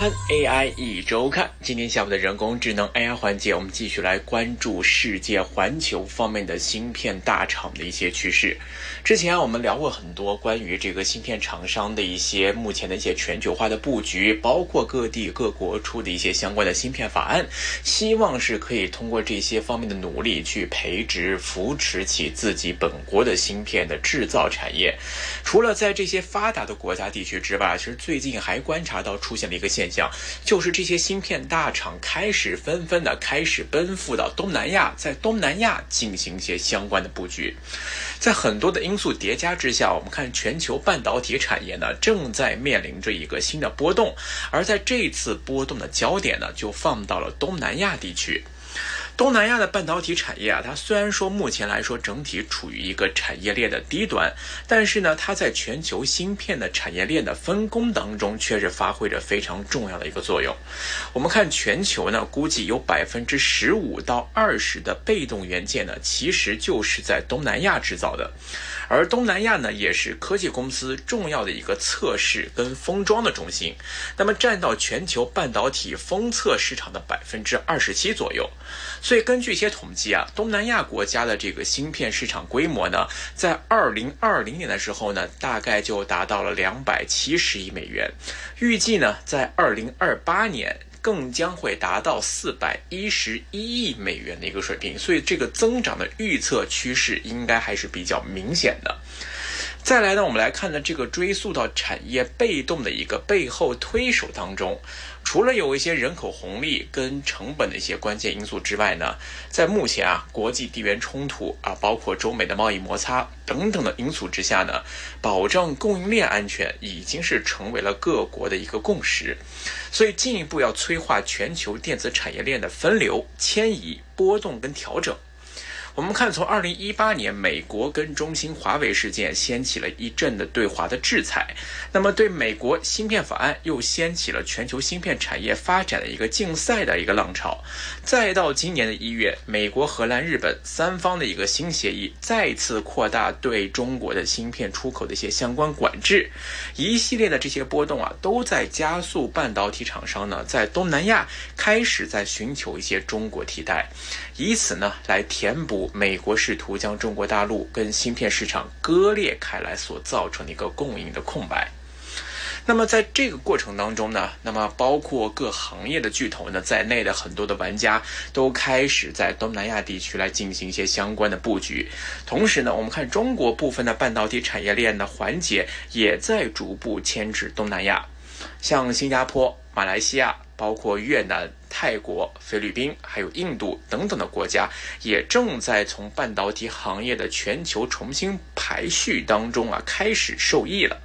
AI 一周看，今天下午的人工智能 AI 环节，我们继续来关注世界环球方面的芯片大厂的一些趋势。之前，我们聊过很多关于这个芯片厂商的一些目前的一些全球化的布局，包括各地各国出的一些相关的芯片法案，希望是可以通过这些方面的努力去培植、扶持起自己本国的芯片的制造产业。除了在这些发达的国家地区之外，其实最近还观察到出现了一个现。讲就是这些芯片大厂开始纷纷的开始奔赴到东南亚，在东南亚进行一些相关的布局，在很多的因素叠加之下，我们看全球半导体产业呢正在面临着一个新的波动，而在这次波动的焦点呢就放到了东南亚地区。东南亚的半导体产业啊，它虽然说目前来说整体处于一个产业链的低端，但是呢，它在全球芯片的产业链的分工当中，却是发挥着非常重要的一个作用。我们看全球呢，估计有百分之十五到二十的被动元件呢，其实就是在东南亚制造的。而东南亚呢，也是科技公司重要的一个测试跟封装的中心，那么占到全球半导体封测市场的百分之二十七左右。所以根据一些统计啊，东南亚国家的这个芯片市场规模呢，在二零二零年的时候呢，大概就达到了两百七十亿美元，预计呢，在二零二八年。更将会达到四百一十一亿美元的一个水平，所以这个增长的预测趋势应该还是比较明显的。再来呢，我们来看呢，这个追溯到产业被动的一个背后推手当中。除了有一些人口红利跟成本的一些关键因素之外呢，在目前啊国际地缘冲突啊，包括中美的贸易摩擦等等的因素之下呢，保障供应链安全已经是成为了各国的一个共识，所以进一步要催化全球电子产业链的分流、迁移、波动跟调整。我们看，从二零一八年美国跟中兴、华为事件掀起了一阵的对华的制裁，那么对美国芯片法案又掀起了全球芯片产业发展的一个竞赛的一个浪潮，再到今年的一月，美国、荷兰、日本三方的一个新协议再次扩大对中国的芯片出口的一些相关管制，一系列的这些波动啊，都在加速半导体厂商呢在东南亚开始在寻求一些中国替代，以此呢来填补。美国试图将中国大陆跟芯片市场割裂开来所造成的一个供应的空白。那么在这个过程当中呢，那么包括各行业的巨头呢在内的很多的玩家都开始在东南亚地区来进行一些相关的布局。同时呢，我们看中国部分的半导体产业链的环节也在逐步迁至东南亚，像新加坡、马来西亚。包括越南、泰国、菲律宾，还有印度等等的国家，也正在从半导体行业的全球重新排序当中啊，开始受益了。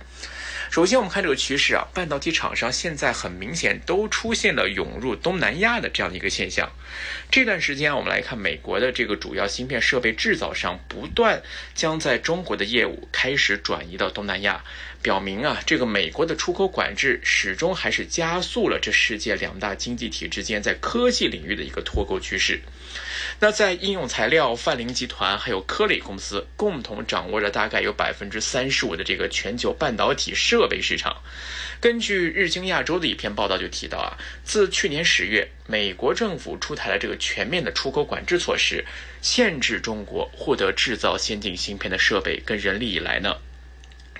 首先，我们看这个趋势啊，半导体厂商现在很明显都出现了涌入东南亚的这样的一个现象。这段时间，我们来看美国的这个主要芯片设备制造商不断将在中国的业务开始转移到东南亚。表明啊，这个美国的出口管制始终还是加速了这世界两大经济体之间在科技领域的一个脱钩趋势。那在应用材料、范林集团还有科磊公司共同掌握着大概有百分之三十五的这个全球半导体设备市场。根据日经亚洲的一篇报道就提到啊，自去年十月，美国政府出台了这个全面的出口管制措施，限制中国获得制造先进芯片的设备跟人力以来呢。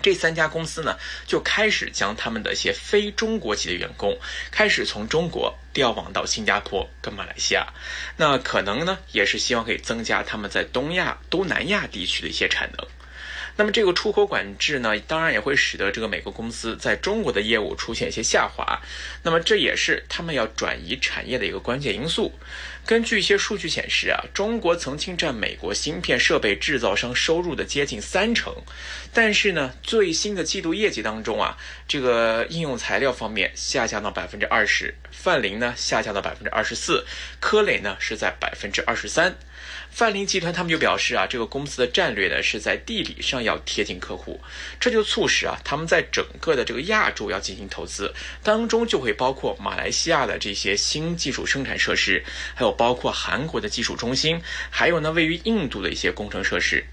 这三家公司呢，就开始将他们的一些非中国籍的员工，开始从中国调往到新加坡跟马来西亚，那可能呢，也是希望可以增加他们在东亚、东南亚地区的一些产能。那么这个出口管制呢，当然也会使得这个美国公司在中国的业务出现一些下滑。那么这也是他们要转移产业的一个关键因素。根据一些数据显示啊，中国曾经占美国芯片设备制造商收入的接近三成，但是呢，最新的季度业绩当中啊，这个应用材料方面下降到百分之二十，范林呢下降到百分之二十四，科磊呢是在百分之二十三。范林集团他们就表示啊，这个公司的战略呢是在地理上要贴近客户，这就促使啊他们在整个的这个亚洲要进行投资，当中就会包括马来西亚的这些新技术生产设施，还有包括韩国的技术中心，还有呢位于印度的一些工程设施。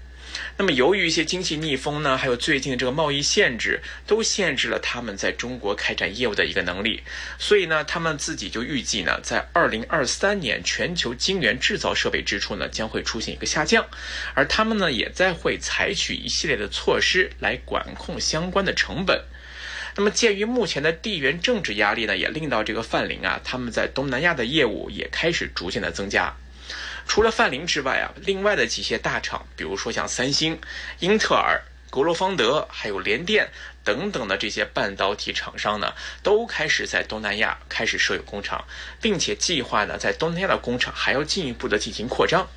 那么由于一些经济逆风呢，还有最近的这个贸易限制，都限制了他们在中国开展业务的一个能力。所以呢，他们自己就预计呢，在二零二三年全球晶圆制造设备支出呢将会出现一个下降，而他们呢也在会采取一系列的措施来管控相关的成本。那么鉴于目前的地缘政治压力呢，也令到这个范林啊，他们在东南亚的业务也开始逐渐的增加。除了范林之外啊，另外的几些大厂，比如说像三星、英特尔、格罗方德，还有联电等等的这些半导体厂商呢，都开始在东南亚开始设有工厂，并且计划呢，在东南亚的工厂还要进一步的进行扩张。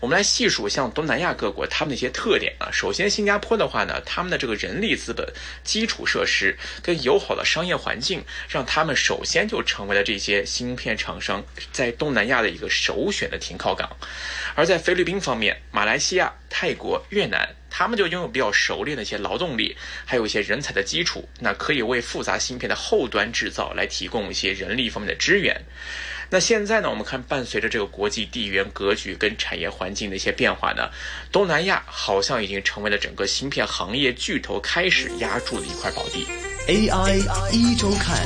我们来细数像东南亚各国他们的一些特点啊。首先，新加坡的话呢，他们的这个人力资本、基础设施跟友好的商业环境，让他们首先就成为了这些芯片厂商在东南亚的一个首选的停靠港。而在菲律宾方面，马来西亚、泰国、越南，他们就拥有比较熟练的一些劳动力，还有一些人才的基础，那可以为复杂芯片的后端制造来提供一些人力方面的支援。那现在呢？我们看，伴随着这个国际地缘格局跟产业环境的一些变化呢，东南亚好像已经成为了整个芯片行业巨头开始压住的一块宝地。AI 一周看。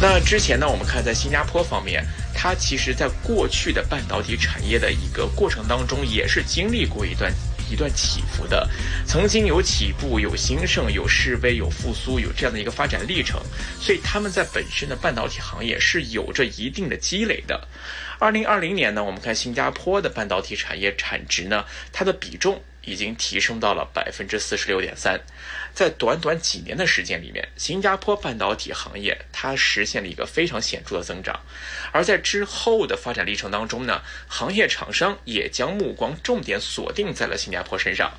那之前呢，我们看在新加坡方面，它其实在过去的半导体产业的一个过程当中，也是经历过一段。一段起伏的，曾经有起步，有兴盛，有示威，有复苏，有这样的一个发展历程，所以他们在本身的半导体行业是有着一定的积累的。二零二零年呢，我们看新加坡的半导体产业产值呢，它的比重。已经提升到了百分之四十六点三，在短短几年的时间里面，新加坡半导体行业它实现了一个非常显著的增长，而在之后的发展历程当中呢，行业厂商也将目光重点锁定在了新加坡身上。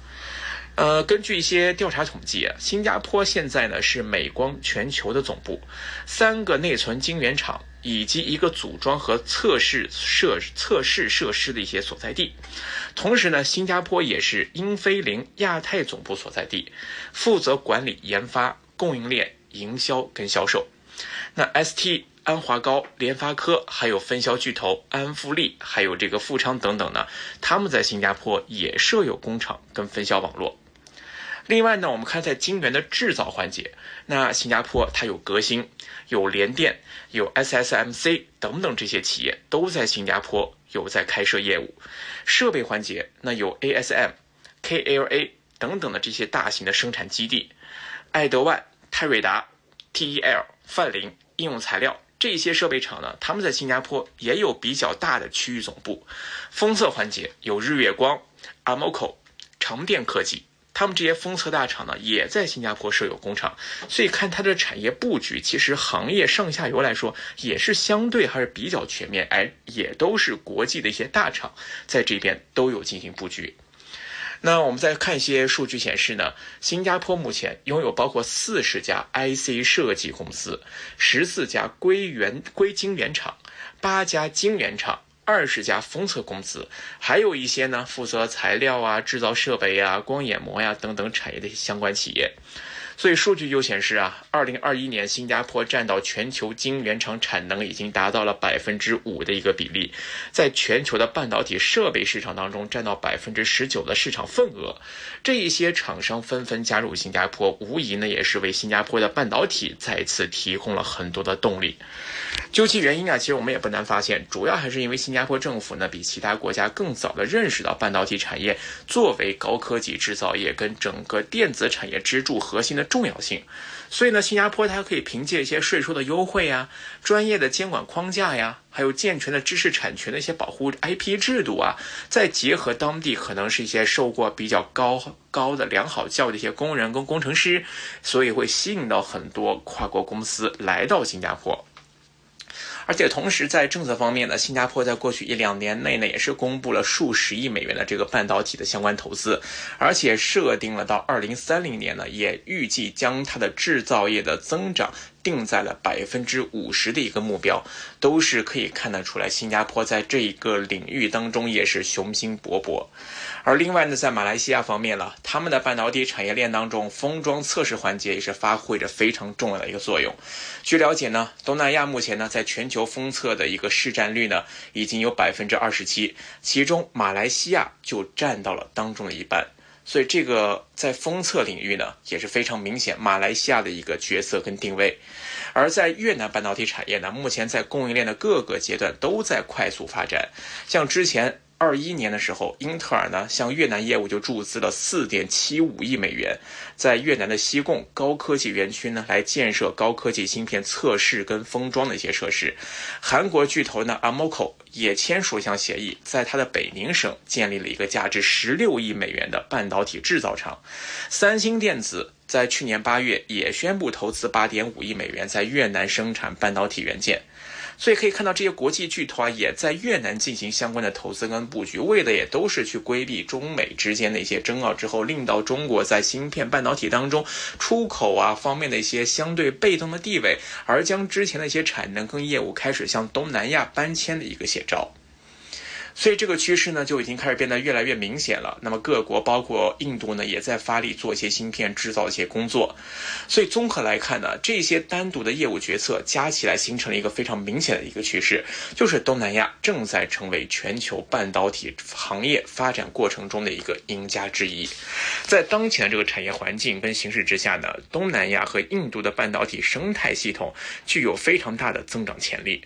呃，根据一些调查统计，新加坡现在呢是美光全球的总部，三个内存晶圆厂以及一个组装和测试设测试设施的一些所在地。同时呢，新加坡也是英飞凌亚太总部所在地，负责管理研发、供应链、营销跟销售。那 ST、安华高、联发科还有分销巨头安富利，还有这个富昌等等呢，他们在新加坡也设有工厂跟分销网络。另外呢，我们看在晶圆的制造环节，那新加坡它有革新、有联电、有 SSMC 等等这些企业都在新加坡有在开设业务。设备环节，那有 ASM、KLA 等等的这些大型的生产基地，爱德万、泰瑞达、TEL、范林、应用材料这些设备厂呢，他们在新加坡也有比较大的区域总部。封测环节有日月光、Amoco、长电科技。他们这些封测大厂呢，也在新加坡设有工厂，所以看它的产业布局，其实行业上下游来说也是相对还是比较全面，哎，也都是国际的一些大厂在这边都有进行布局。那我们再看一些数据显示呢，新加坡目前拥有包括四十家 IC 设计公司，十四家硅圆硅晶圆厂，八家晶圆厂。二十家封测公司，还有一些呢负责材料啊、制造设备啊、光眼膜呀等等产业的相关企业。所以数据就显示啊，二零二一年新加坡占到全球晶圆厂产能已经达到了百分之五的一个比例，在全球的半导体设备市场当中占到百分之十九的市场份额。这一些厂商纷纷加入新加坡，无疑呢也是为新加坡的半导体再次提供了很多的动力。究其原因啊，其实我们也不难发现，主要还是因为新加坡政府呢比其他国家更早的认识到半导体产业作为高科技制造业跟整个电子产业支柱核心的。重要性，所以呢，新加坡它可以凭借一些税收的优惠呀、专业的监管框架呀，还有健全的知识产权的一些保护 IP 制度啊，再结合当地可能是一些受过比较高高的良好教育的一些工人跟工程师，所以会吸引到很多跨国公司来到新加坡。而且同时，在政策方面呢，新加坡在过去一两年内呢，也是公布了数十亿美元的这个半导体的相关投资，而且设定了到二零三零年呢，也预计将它的制造业的增长。定在了百分之五十的一个目标，都是可以看得出来，新加坡在这一个领域当中也是雄心勃勃。而另外呢，在马来西亚方面了，他们的半导体产业链当中，封装测试环节也是发挥着非常重要的一个作用。据了解呢，东南亚目前呢，在全球封测的一个市占率呢，已经有百分之二十七，其中马来西亚就占到了当中的一半。所以这个在封测领域呢，也是非常明显马来西亚的一个角色跟定位。而在越南半导体产业呢，目前在供应链的各个阶段都在快速发展，像之前。二一年的时候，英特尔呢向越南业务就注资了四点七五亿美元，在越南的西贡高科技园区呢来建设高科技芯片测试跟封装的一些设施。韩国巨头呢 Amoco 也签署一项协议，在它的北宁省建立了一个价值十六亿美元的半导体制造厂。三星电子在去年八月也宣布投资八点五亿美元在越南生产半导体元件。所以可以看到，这些国际巨头啊，也在越南进行相关的投资跟布局，为的也都是去规避中美之间的一些争拗，之后令到中国在芯片半导体当中出口啊方面的一些相对被动的地位，而将之前的一些产能跟业务开始向东南亚搬迁的一个写照。所以这个趋势呢，就已经开始变得越来越明显了。那么各国包括印度呢，也在发力做一些芯片制造一些工作。所以综合来看呢，这些单独的业务决策加起来，形成了一个非常明显的一个趋势，就是东南亚正在成为全球半导体行业发展过程中的一个赢家之一。在当前的这个产业环境跟形势之下呢，东南亚和印度的半导体生态系统具有非常大的增长潜力。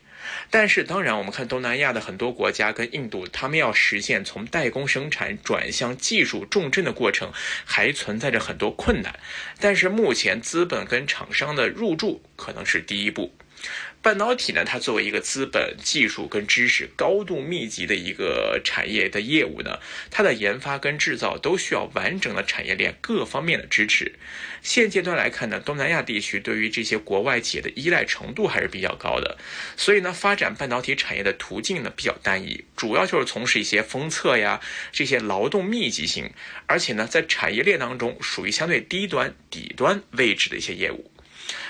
但是，当然，我们看东南亚的很多国家跟印度，他们要实现从代工生产转向技术重镇的过程，还存在着很多困难。但是，目前资本跟厂商的入驻可能是第一步。半导体呢，它作为一个资本、技术跟知识高度密集的一个产业的业务呢，它的研发跟制造都需要完整的产业链各方面的支持。现阶段来看呢，东南亚地区对于这些国外企业的依赖程度还是比较高的，所以呢，发展半导体产业的途径呢比较单一，主要就是从事一些封测呀这些劳动密集型，而且呢，在产业链当中属于相对低端、底端位置的一些业务。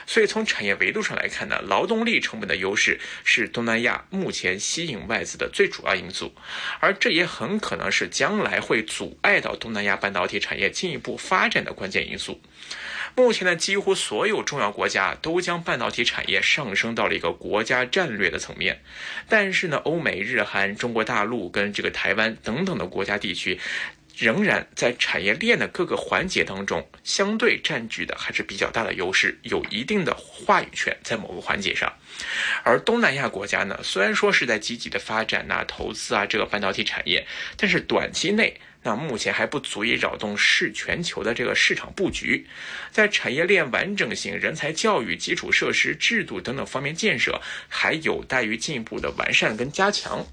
所以从产业维度上来看呢，劳动力成本的优势是东南亚目前吸引外资的最主要因素，而这也很可能是将来会阻碍到东南亚半导体产业进一步发展的关键因素。目前呢，几乎所有重要国家都将半导体产业上升到了一个国家战略的层面，但是呢，欧美日韩、中国大陆跟这个台湾等等的国家地区。仍然在产业链的各个环节当中，相对占据的还是比较大的优势，有一定的话语权在某个环节上。而东南亚国家呢，虽然说是在积极的发展呐、投资啊这个半导体产业，但是短期内那目前还不足以扰动市全球的这个市场布局，在产业链完整性、人才教育、基础设施、制度等等方面建设，还有待于进一步的完善跟加强。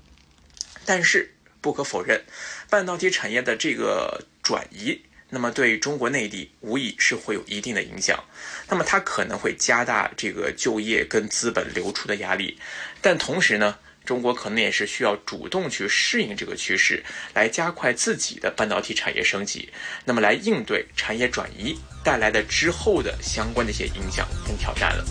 但是不可否认。半导体产业的这个转移，那么对中国内地无疑是会有一定的影响。那么它可能会加大这个就业跟资本流出的压力，但同时呢，中国可能也是需要主动去适应这个趋势，来加快自己的半导体产业升级，那么来应对产业转移带来的之后的相关的一些影响跟挑战了。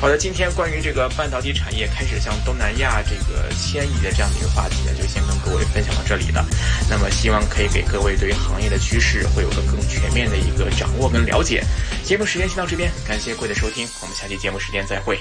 好的，今天关于这个半导体产业开始向东南亚这个迁移的这样的一个话题呢，就先跟各位分享到这里了。那么希望可以给各位对于行业的趋势会有个更全面的一个掌握跟了解。节目时间先到这边，感谢各位的收听，我们下期节目时间再会。